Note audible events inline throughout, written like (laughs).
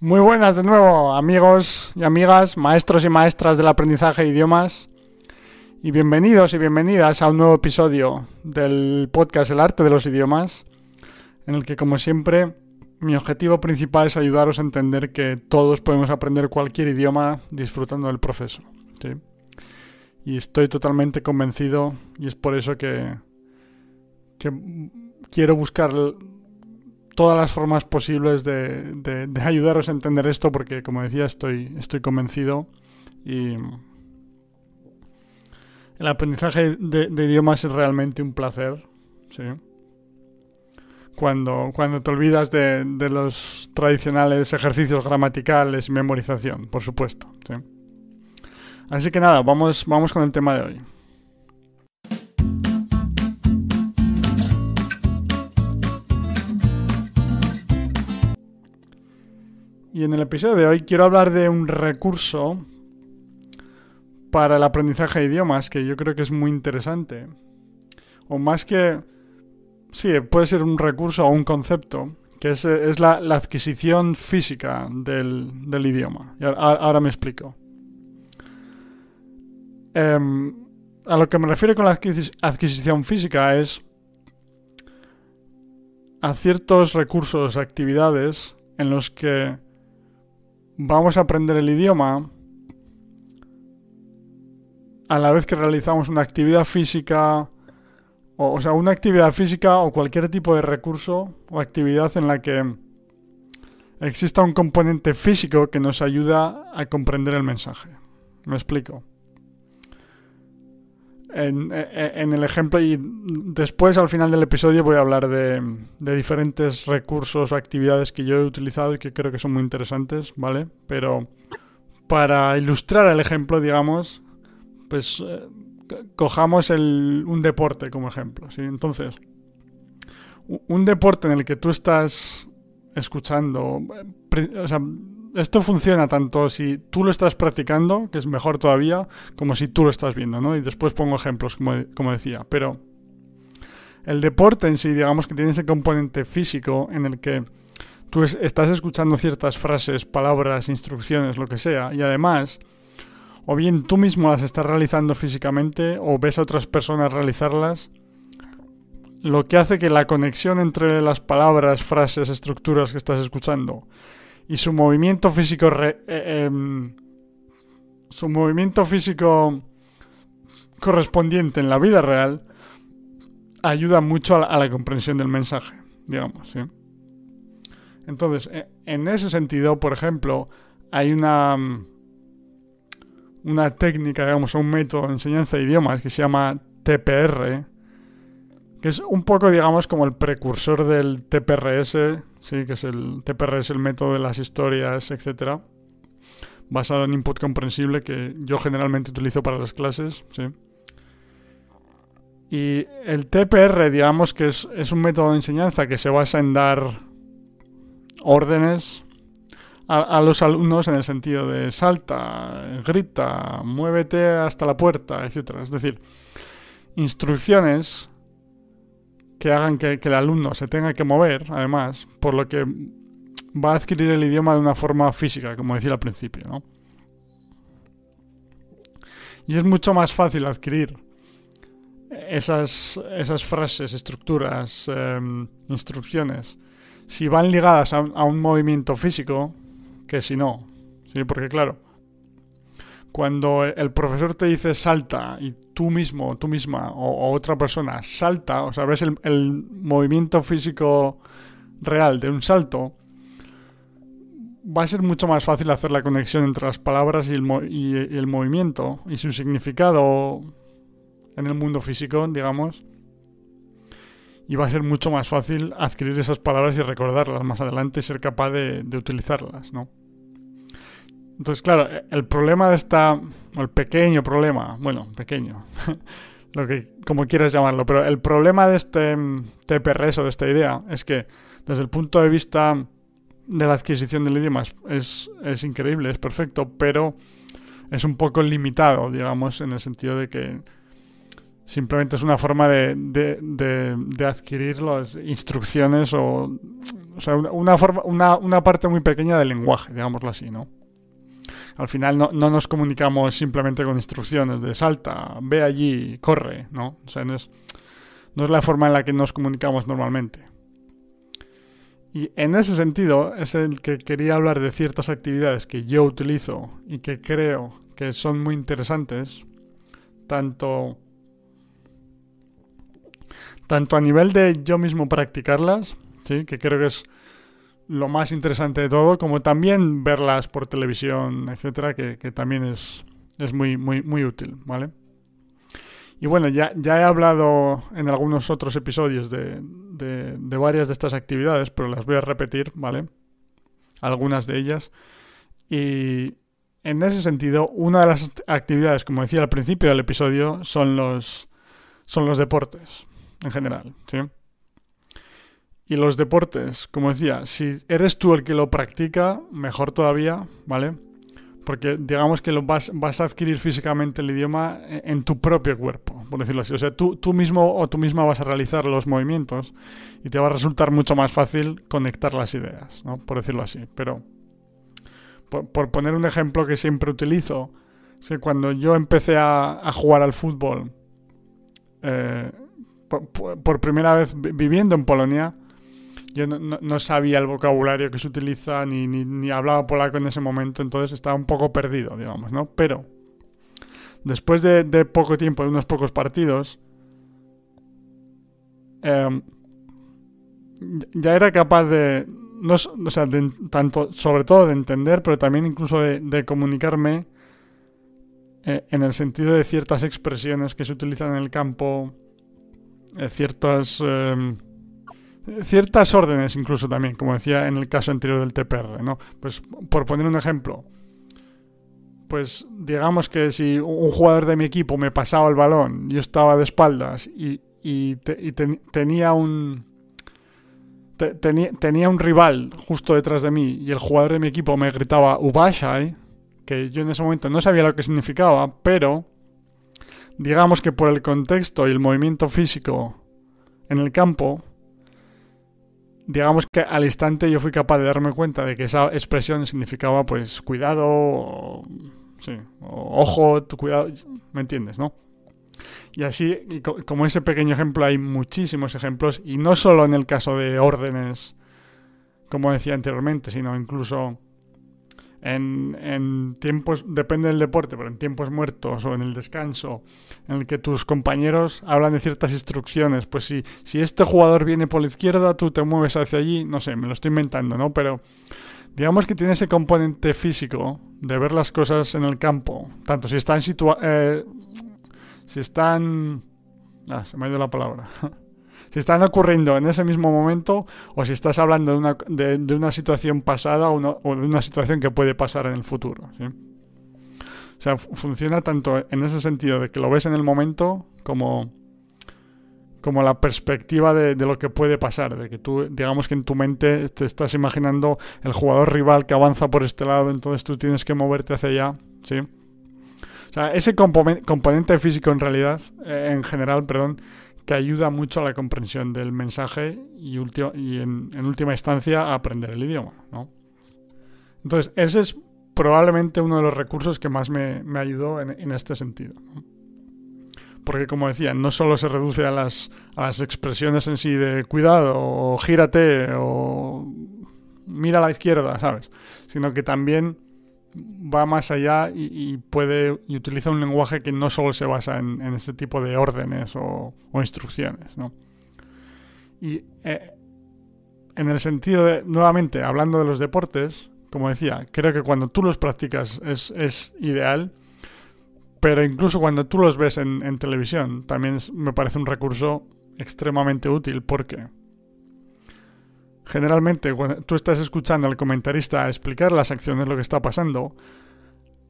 Muy buenas de nuevo, amigos y amigas, maestros y maestras del aprendizaje de idiomas. Y bienvenidos y bienvenidas a un nuevo episodio del podcast El arte de los idiomas, en el que, como siempre, mi objetivo principal es ayudaros a entender que todos podemos aprender cualquier idioma disfrutando del proceso. Y estoy totalmente convencido, y es por eso que, que quiero buscar todas las formas posibles de, ayudaros a entender esto, porque como decía, estoy, estoy convencido y el aprendizaje de, idiomas es realmente un placer. ¿sí? Cuando, cuando te olvidas de, los tradicionales ejercicios gramaticales y memorización, por supuesto. Así que nada, vamos, vamos con el tema de hoy. Y en el episodio de hoy quiero hablar de un recurso para el aprendizaje de idiomas que yo creo que es muy interesante. O más que... Sí, puede ser un recurso o un concepto, que es, la, adquisición física del, idioma. Y ahora, me explico. Em, a lo que me refiero con la adquisición física es a ciertos recursos, actividades en los que vamos a aprender el idioma a la vez que realizamos una actividad física, o, sea, una actividad física o cualquier tipo de recurso o actividad en la que exista un componente físico que nos ayuda a comprender el mensaje. Me explico. En, el ejemplo y después al final del episodio voy a hablar de, diferentes recursos o actividades que yo he utilizado y que creo que son muy interesantes, ¿vale? Pero para ilustrar el ejemplo, digamos, pues eh, cojamos el, un deporte como ejemplo, ¿sí? Entonces, un deporte en el que tú estás escuchando, o sea, esto funciona tanto si tú lo estás practicando, que es mejor todavía, como si tú lo estás viendo, ¿no? Y después pongo ejemplos, como, como decía. Pero el deporte en sí, digamos que tiene ese componente físico en el que tú estás escuchando ciertas frases, palabras, instrucciones, lo que sea, y además, o bien tú mismo las estás realizando físicamente, o ves a otras personas realizarlas, lo que hace que la conexión entre las palabras, frases, estructuras que estás escuchando y su movimiento físico eh, em, su movimiento físico correspondiente en la vida real ayuda mucho a la, comprensión del mensaje, digamos, ¿sí? Entonces, e, en ese sentido, por ejemplo, hay una una técnica, digamos, un método de enseñanza de idiomas que se llama TPR, que es un poco, digamos, como el precursor del TPRS, sí, que es el TPRS, el método de las historias, etcétera, basado en input comprensible que yo generalmente utilizo para las clases, sí. Y el TPR, digamos que es, es un método de enseñanza que se basa en dar órdenes a, a, los alumnos en el sentido de salta, grita, muévete hasta la puerta, etcétera. Es decir, instrucciones que hagan que, el alumno se tenga que mover, además, por lo que va a adquirir el idioma de una forma física, como decía al principio, ¿no? Y es mucho más fácil adquirir esas, frases, estructuras, em, instrucciones, si van ligadas a, a, un movimiento físico, que si no. ¿sí? Porque claro, cuando el profesor te dice salta y tú mismo, tú misma o, otra persona salta, o sea, ves el, movimiento físico real de un salto, va a ser mucho más fácil hacer la conexión entre las palabras y el, y el movimiento y su significado en el mundo físico, digamos. Y va a ser mucho más fácil adquirir esas palabras y recordarlas más adelante y ser capaz de utilizarlas, ¿no? Entonces, claro, el problema de esta, el pequeño problema, bueno, pequeño, (laughs) lo que como quieras llamarlo, pero el problema de este mm, TPRS o de esta idea es que desde el punto de vista de la adquisición del idioma es, es increíble, es perfecto, pero es un poco limitado, digamos, en el sentido de que Simplemente es una forma de, de, adquirir las instrucciones o, o sea, una, forma, una, una, parte muy pequeña del lenguaje, digámoslo así, ¿no? Al final no, no, nos comunicamos simplemente con instrucciones de salta, ve allí, corre, ¿no? O sea, no es, no es la forma en la que nos comunicamos normalmente. Y en ese sentido es el que quería hablar de ciertas actividades que yo utilizo y que creo que son muy interesantes, tanto tanto a nivel de yo mismo practicarlas, ¿sí? que creo que es lo más interesante de todo, como también verlas por televisión, etcétera, que, también es, es muy, muy, muy útil, ¿vale? Y bueno, ya, ya he hablado en algunos otros episodios de, de, de, varias de estas actividades, pero las voy a repetir, ¿vale? Algunas de ellas. Y en ese sentido, una de las actividades, como decía al principio del episodio, son los, son los deportes en general, ¿sí? Y los deportes, como decía, si eres tú el que lo practica, mejor todavía, ¿vale? Porque digamos que lo vas, a adquirir físicamente el idioma en tu propio cuerpo, por decirlo así. O sea, tú, tú mismo o tú misma vas a realizar los movimientos y te va a resultar mucho más fácil conectar las ideas, ¿no? Por decirlo así. Pero, por, poner un ejemplo que siempre utilizo, es que cuando yo empecé a, a jugar al fútbol, eh, por, primera vez viviendo en Polonia, yo no, sabía el vocabulario que se utiliza ni, hablaba polaco en ese momento, entonces estaba un poco perdido, digamos, ¿no? Pero después de, poco tiempo, de unos pocos partidos, em, ya era capaz de, no, o sea, tanto, sobre todo de entender, pero también incluso de, comunicarme eh, en el sentido de ciertas expresiones que se utilizan en el campo eh, ciertas em, ciertas órdenes incluso también, como decía en el caso anterior del TPR, ¿no? Pues por poner un ejemplo, pues digamos que si un jugador de mi equipo me pasaba el balón, yo estaba de espaldas y, tenía un tenía un rival justo detrás de mí y el jugador de mi equipo me gritaba Ubashai, que yo en ese momento no sabía lo que significaba, pero digamos que por el contexto y el movimiento físico en el campo, digamos que al instante yo fui capaz de darme cuenta de que esa expresión significaba pues cuidado, o, sí, ojo, tu cuidado, ¿me entiendes, no? Y así, como ese pequeño ejemplo, hay muchísimos ejemplos, y no solo en el caso de órdenes, como decía anteriormente, sino incluso en, tiempos, depende del deporte, pero en tiempos muertos o en el descanso, en el que tus compañeros hablan de ciertas instrucciones, pues si, si este jugador viene por la izquierda, tú te mueves hacia allí, no sé, me lo estoy inventando, ¿no? Pero digamos que tiene ese componente físico de ver las cosas en el campo, tanto si están situados... Eh, si están... Ah, se me ha ido la palabra. (laughs) si están ocurriendo en ese mismo momento o si estás hablando de una, de, una situación pasada o, de una situación que puede pasar en el futuro. O sea, funciona tanto en ese sentido de que lo ves en el momento como, como la perspectiva de, de, lo que puede pasar, de que tú, digamos que en tu mente te estás imaginando el jugador rival que avanza por este lado, entonces tú tienes que moverte hacia allá, ¿sí? O sea, ese componente físico en realidad, eh, en general, perdón, que ayuda mucho a la comprensión del mensaje y, en, última instancia a aprender el idioma. ¿no? Entonces, ese es probablemente uno de los recursos que más me, ayudó en, este sentido. Porque, como decía, no solo se reduce a las, a las expresiones en sí de cuidado o gírate o mira a la izquierda, ¿sabes? Sino que también va más allá y, puede y utiliza un lenguaje que no solo se basa en, ese tipo de órdenes o, instrucciones, ¿no? Y eh, en el sentido de, nuevamente, hablando de los deportes, como decía, creo que cuando tú los practicas es, ideal, pero incluso cuando tú los ves en, en televisión, también me parece un recurso extremadamente útil porque Generalmente, cuando tú estás escuchando al comentarista explicar las acciones, lo que está pasando,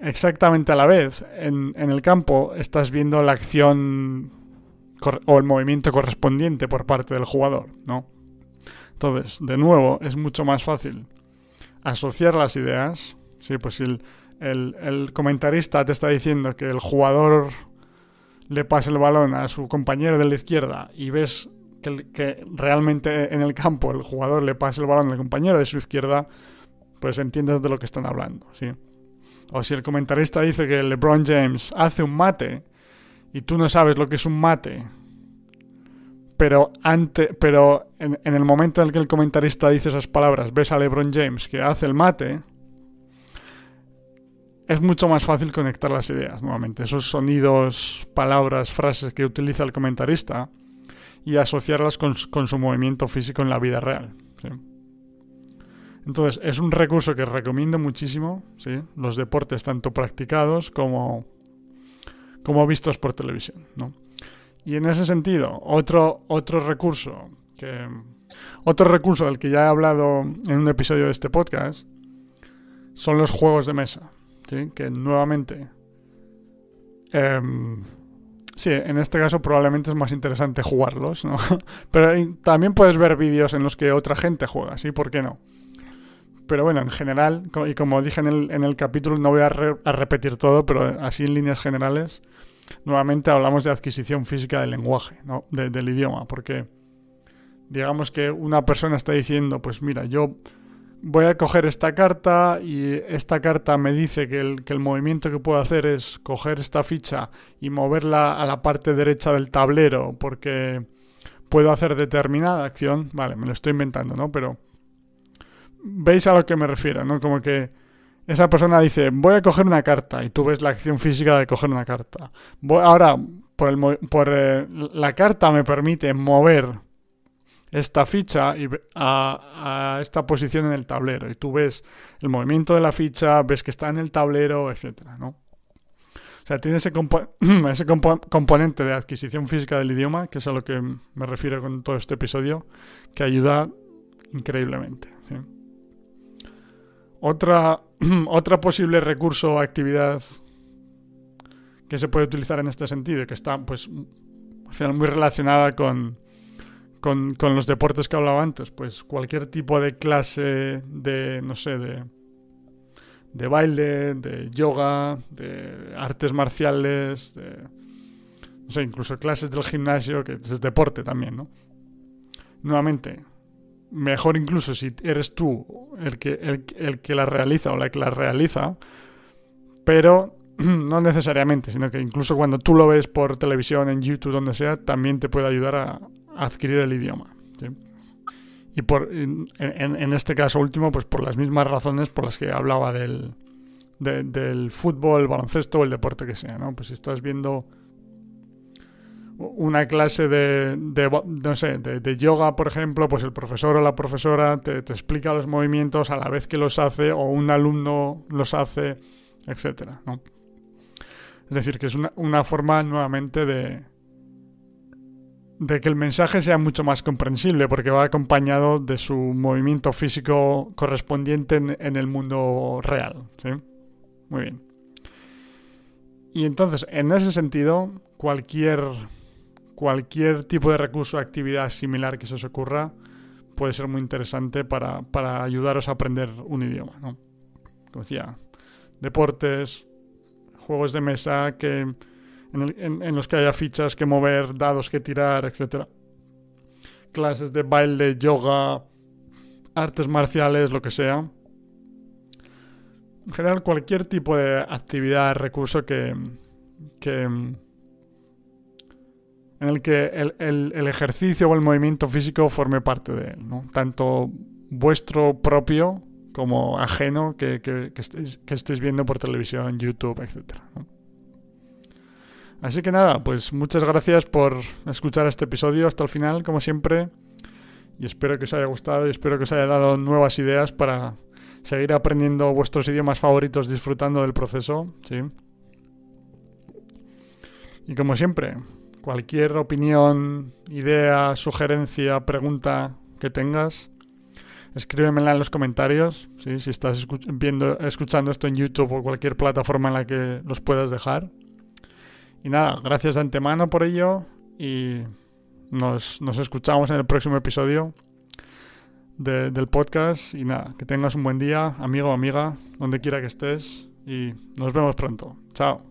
exactamente a la vez, en, el campo, estás viendo la acción o el movimiento correspondiente por parte del jugador, ¿no? Entonces, de nuevo, es mucho más fácil asociar las ideas. Sí, pues si el, el comentarista te está diciendo que el jugador le pase el balón a su compañero de la izquierda y ves que, realmente en el campo el jugador le pase el balón al compañero de su izquierda, pues entiendes de lo que están hablando, ¿sí? O si el comentarista dice que LeBron James hace un mate y tú no sabes lo que es un mate, pero, ante, pero en, el momento en el que el comentarista dice esas palabras, ves a LeBron James que hace el mate, es mucho más fácil conectar las ideas, nuevamente. Esos sonidos, palabras, frases que utiliza el comentarista y asociarlas con, su movimiento físico en la vida real. Entonces, es un recurso que recomiendo muchísimo, ¿sí? los deportes tanto practicados como, como vistos por televisión. Y en ese sentido, otro, otro recurso que, otro recurso del que ya he hablado en un episodio de este podcast son los juegos de mesa, ¿sí? que nuevamente em, Sí, en este caso probablemente es más interesante jugarlos, ¿no? (laughs) Pero también puedes ver vídeos en los que otra gente juega, ¿sí? ¿Por qué no? Pero bueno, en general, y como dije en el, en el capítulo, no voy a, repetir todo, pero así en líneas generales, nuevamente hablamos de adquisición física del lenguaje, ¿no? del idioma, porque digamos que una persona está diciendo, pues mira, yo voy a coger esta carta y esta carta me dice que el, que el, movimiento que puedo hacer es coger esta ficha y moverla a la parte derecha del tablero porque puedo hacer determinada acción. Vale, me lo estoy inventando, ¿no? Pero veis a lo que me refiero, ¿no? Como que esa persona dice, voy a coger una carta y tú ves la acción física de coger una carta. Ahora, por, el, por eh, la carta me permite mover esta ficha y a, esta posición en el tablero. Y tú ves el movimiento de la ficha, ves que está en el tablero, etcétera, ¿no? O sea, tiene ese, (clears throat) ese componente de adquisición física del idioma, que es a lo que me refiero con todo este episodio, que ayuda increíblemente. Otra, (clears throat) otra posible recurso o actividad que se puede utilizar en este sentido, que está pues al final muy relacionada con, con, los deportes que hablaba antes, pues cualquier tipo de clase de, no sé, de, de baile, de yoga, de artes marciales, de, no sé, incluso clases del gimnasio, que es deporte también, ¿no? Nuevamente, mejor incluso si eres tú el que, el, el que la realiza o la que la realiza, pero (clears throat) no necesariamente, sino que incluso cuando tú lo ves por televisión, en YouTube, donde sea, también te puede ayudar a, adquirir el idioma. Y por, en, este caso último, pues por las mismas razones por las que hablaba del, del fútbol, el baloncesto o el deporte que sea, ¿no? Pues si estás viendo una clase de, no sé, de, yoga, por ejemplo, pues el profesor o la profesora te, explica los movimientos a la vez que los hace o un alumno los hace, etcétera, Es decir, que es una, una forma nuevamente de, de que el mensaje sea mucho más comprensible porque va acompañado de su movimiento físico correspondiente en, el mundo real. ¿sí? Muy bien. Y entonces, en ese sentido, cualquier, cualquier tipo de recurso o actividad similar que se os ocurra puede ser muy interesante para, para ayudaros a aprender un idioma. ¿no? Como decía, deportes, juegos de mesa que en, los que haya fichas que mover, dados que tirar, etc. Clases de baile, yoga, artes marciales, lo que sea. En general, cualquier tipo de actividad, recurso que, que en el que el, ejercicio o el movimiento físico forme parte de él, ¿no? Tanto vuestro propio como ajeno que, que, estéis, viendo por televisión, YouTube, etc. Así que nada, pues muchas gracias por escuchar este episodio hasta el final, como siempre. Y espero que os haya gustado y espero que os haya dado nuevas ideas para seguir aprendiendo vuestros idiomas favoritos disfrutando del proceso. ¿sí? Y como siempre, cualquier opinión, idea, sugerencia, pregunta que tengas, escríbemela en los comentarios. ¿sí? Si estás viendo, escuchando esto en YouTube o cualquier plataforma en la que los puedas dejar. Y nada, gracias de antemano por ello y nos, escuchamos en el próximo episodio del podcast. Y nada, que tengas un buen día, amigo o amiga, donde quiera que estés y nos vemos pronto. Chao.